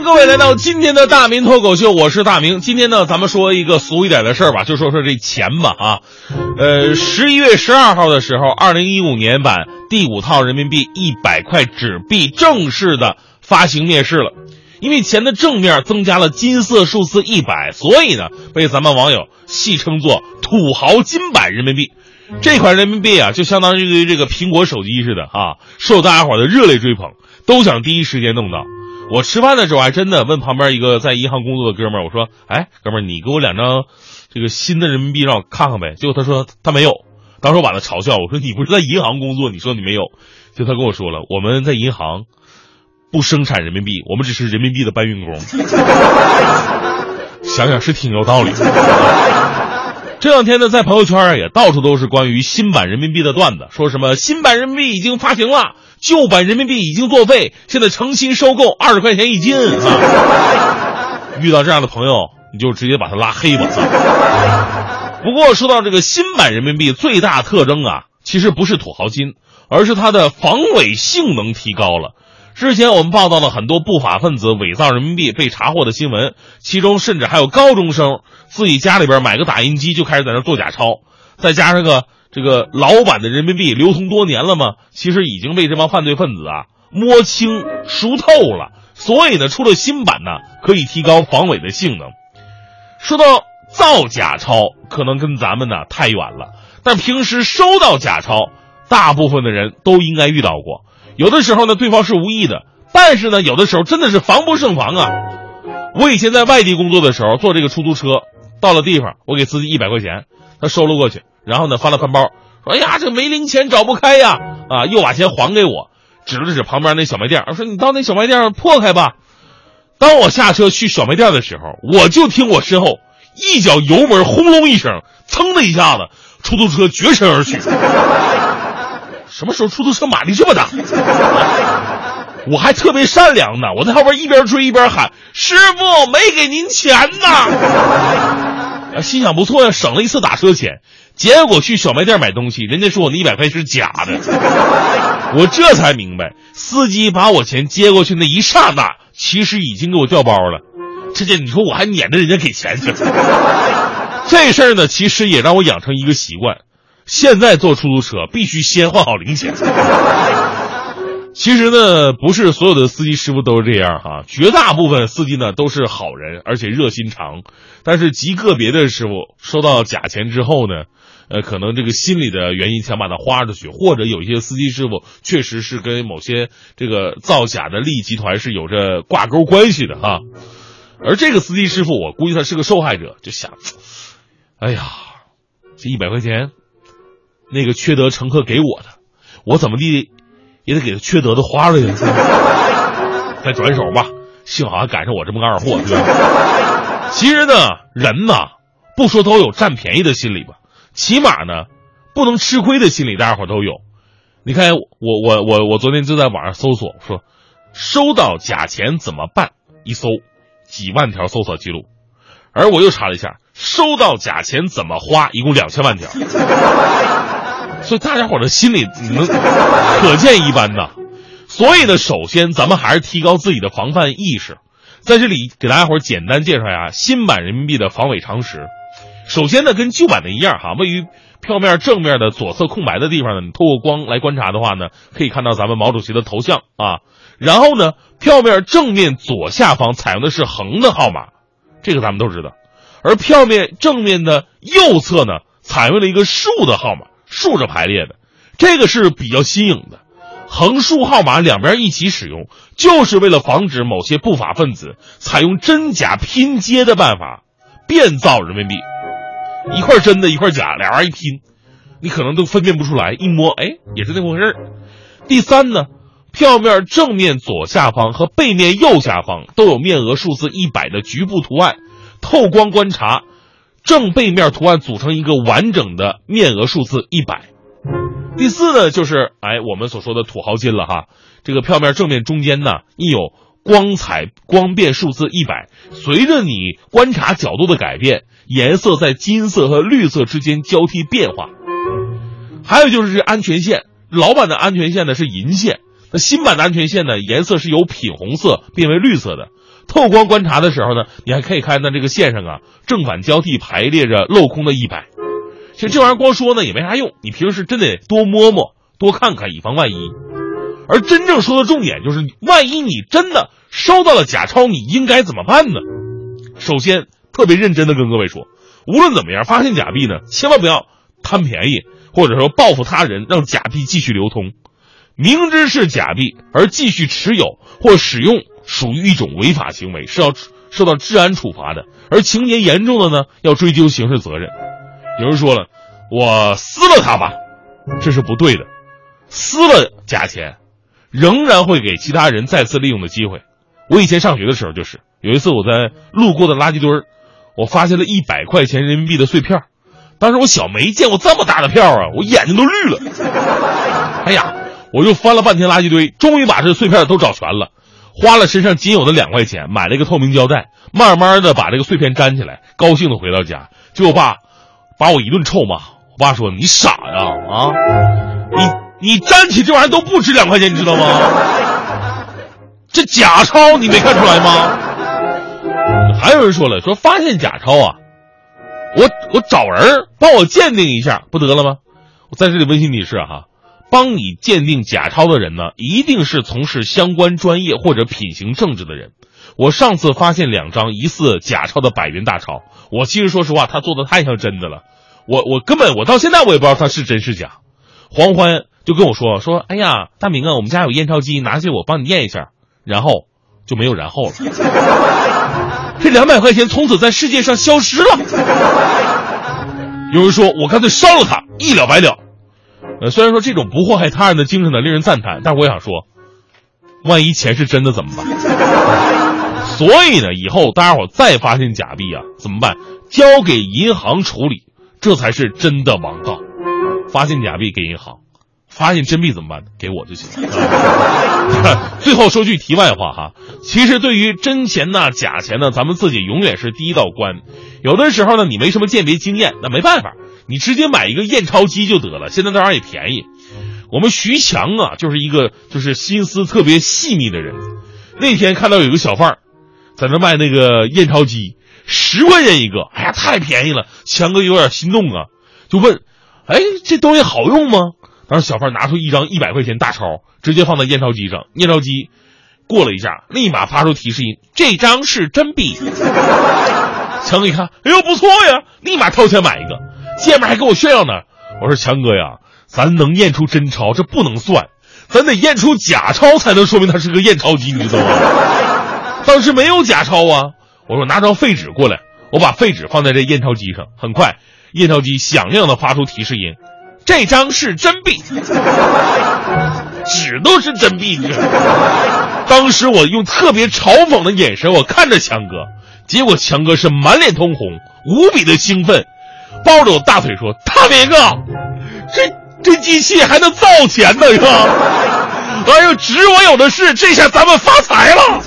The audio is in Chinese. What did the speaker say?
各位来到今天的大明脱口秀，我是大明。今天呢，咱们说一个俗一点的事儿吧，就说说这钱吧啊。呃，十一月十二号的时候，二零一五年版第五套人民币一百块纸币正式的发行面世了。因为钱的正面增加了金色数字一百，所以呢，被咱们网友戏称作“土豪金版人民币”。这款人民币啊，就相当于这个苹果手机似的啊，受大家伙的热烈追捧，都想第一时间弄到。我吃饭的时候还真的问旁边一个在银行工作的哥们儿，我说：“哎，哥们儿，你给我两张这个新的人民币让我看看呗。”结果他说他没有。当时我把他嘲笑，我说：“你不是在银行工作，你说你没有？”就他跟我说了：“我们在银行不生产人民币，我们只是人民币的搬运工。”想想是挺有道理。这两天呢，在朋友圈也到处都是关于新版人民币的段子，说什么新版人民币已经发行了，旧版人民币已经作废，现在诚心收购二十块钱一斤啊！遇到这样的朋友，你就直接把他拉黑吧。不过说到这个新版人民币最大特征啊，其实不是土豪金，而是它的防伪性能提高了。之前我们报道了很多不法分子伪造人民币被查获的新闻，其中甚至还有高中生自己家里边买个打印机就开始在那做假钞，再加上个这个老版的人民币流通多年了嘛，其实已经被这帮犯罪分子啊摸清熟透了，所以呢，出了新版呢可以提高防伪的性能。说到造假钞，可能跟咱们呢太远了，但平时收到假钞，大部分的人都应该遇到过。有的时候呢，对方是无意的，但是呢，有的时候真的是防不胜防啊。我以前在外地工作的时候，坐这个出租车，到了地方，我给司机一百块钱，他收了过去，然后呢，翻了翻包，说：“哎呀，这没零钱找不开呀！”啊，又把钱还给我，指了指旁边那小卖店，说：“你到那小卖店破开吧。”当我下车去小卖店的时候，我就听我身后一脚油门轰隆一声，噌的一下子，出租车绝尘而去。什么时候出租车马力这么大？我还特别善良呢，我在后边一边追一边喊：“师傅，没给您钱呢。”心想不错呀，省了一次打车钱。结果去小卖店买东西，人家说我那一百块是假的。我这才明白，司机把我钱接过去那一刹那，其实已经给我调包了。这这你说我还撵着人家给钱去？这事儿呢，其实也让我养成一个习惯。现在坐出租车必须先换好零钱。其实呢，不是所有的司机师傅都是这样哈，绝大部分司机呢都是好人，而且热心肠。但是极个别的师傅收到假钱之后呢，呃，可能这个心理的原因想把它花出去，或者有一些司机师傅确实是跟某些这个造假的利益集团是有着挂钩关系的哈。而这个司机师傅，我估计他是个受害者，就想，哎呀，这一百块钱。那个缺德乘客给我的，我怎么地也得给他缺德的花了去！再转手吧，幸好还赶上我这么个二货，对吧？其实呢，人呐，不说都有占便宜的心理吧，起码呢，不能吃亏的心理，大家伙都有。你看，我我我我昨天就在网上搜索说，收到假钱怎么办？一搜，几万条搜索记录，而我又查了一下，收到假钱怎么花？一共两千万条。所以大家伙的心里能可见一斑呐。所以呢，首先咱们还是提高自己的防范意识。在这里给大家伙简单介绍一下新版人民币的防伪常识。首先呢，跟旧版的一样哈，位于票面正面的左侧空白的地方呢，你透过光来观察的话呢，可以看到咱们毛主席的头像啊。然后呢，票面正面左下方采用的是横的号码，这个咱们都知道。而票面正面的右侧呢，采用了一个竖的号码。竖着排列的，这个是比较新颖的。横竖号码两边一起使用，就是为了防止某些不法分子采用真假拼接的办法变造人民币。一块真的，一块假，俩玩意一拼，你可能都分辨不出来。一摸，哎，也是那回事第三呢，票面正面左下方和背面右下方都有面额数字一百的局部图案，透光观察。正背面图案组成一个完整的面额数字一百。第四呢，就是哎，我们所说的土豪金了哈。这个票面正面中间呢，印有光彩光变数字一百，随着你观察角度的改变，颜色在金色和绿色之间交替变化。还有就是这安全线，老版的安全线呢是银线，那新版的安全线呢颜色是由品红色变为绿色的。透光观察的时候呢，你还可以看到这个线上啊正反交替排列着镂空的一百。其实这玩意儿光说呢也没啥用，你平时真得多摸摸、多看看，以防万一。而真正说的重点就是，万一你真的收到了假钞，你应该怎么办呢？首先，特别认真的跟各位说，无论怎么样，发现假币呢，千万不要贪便宜，或者说报复他人，让假币继续流通。明知是假币而继续持有或使用，属于一种违法行为，是要受到治安处罚的。而情节严重的呢，要追究刑事责任。有人说了，我撕了它吧，这是不对的。撕了假钱。仍然会给其他人再次利用的机会。我以前上学的时候，就是有一次我在路过的垃圾堆儿，我发现了一百块钱人民币的碎片当时我小没见过这么大的票啊，我眼睛都绿了。哎呀，我又翻了半天垃圾堆，终于把这碎片都找全了，花了身上仅有的两块钱买了一个透明胶带，慢慢的把这个碎片粘起来，高兴的回到家。结果爸把我一顿臭骂，我爸说：“你傻呀啊，你。”你粘起这玩意儿都不值两块钱，你知道吗？这假钞你没看出来吗？还有人说了，说发现假钞啊，我我找人帮我鉴定一下不得了吗？我在这里温馨提示哈，帮你鉴定假钞的人呢，一定是从事相关专业或者品行正直的人。我上次发现两张疑似假钞的百元大钞，我其实说实话，他做的太像真的了，我我根本我到现在我也不知道他是真是假。黄欢。就跟我说说，哎呀，大明啊，我们家有验钞机，拿去我帮你验一下，然后就没有然后了。这两百块钱从此在世界上消失了。有人说我干脆烧了它，一了百了。呃，虽然说这种不祸害他人的精神呢令人赞叹，但是我想说，万一钱是真的怎么办？所以呢，以后大家伙再发现假币啊，怎么办？交给银行处理，这才是真的王道。发现假币给银行。发现真币怎么办？给我就行了。最后说句题外话哈，其实对于真钱呐、假钱呢，咱们自己永远是第一道关。有的时候呢，你没什么鉴别经验，那没办法，你直接买一个验钞机就得了。现在那玩意儿也便宜。我们徐强啊，就是一个就是心思特别细腻的人。那天看到有个小贩在那卖那个验钞机，十块钱一个，哎呀，太便宜了。强哥有点心动啊，就问：“哎，这东西好用吗？”当时小贩拿出一张一百块钱大钞，直接放在验钞机上，验钞机过了一下，立马发出提示音：“这张是真币。”强哥一看，哎呦不错呀，立马掏钱买一个，见面还跟我炫耀呢。我说强哥呀，咱能验出真钞这不能算，咱得验出假钞才能说明他是个验钞机，你知道吗？当时没有假钞啊，我说拿张废纸过来，我把废纸放在这验钞机上，很快验钞机响亮的发出提示音。这张是真币，纸都是真币。你当时我用特别嘲讽的眼神，我看着强哥，结果强哥是满脸通红，无比的兴奋，抱着我大腿说：“大明哥，这这机器还能造钱呢，是吧？哎呦，纸我有的是，这下咱们发财了。”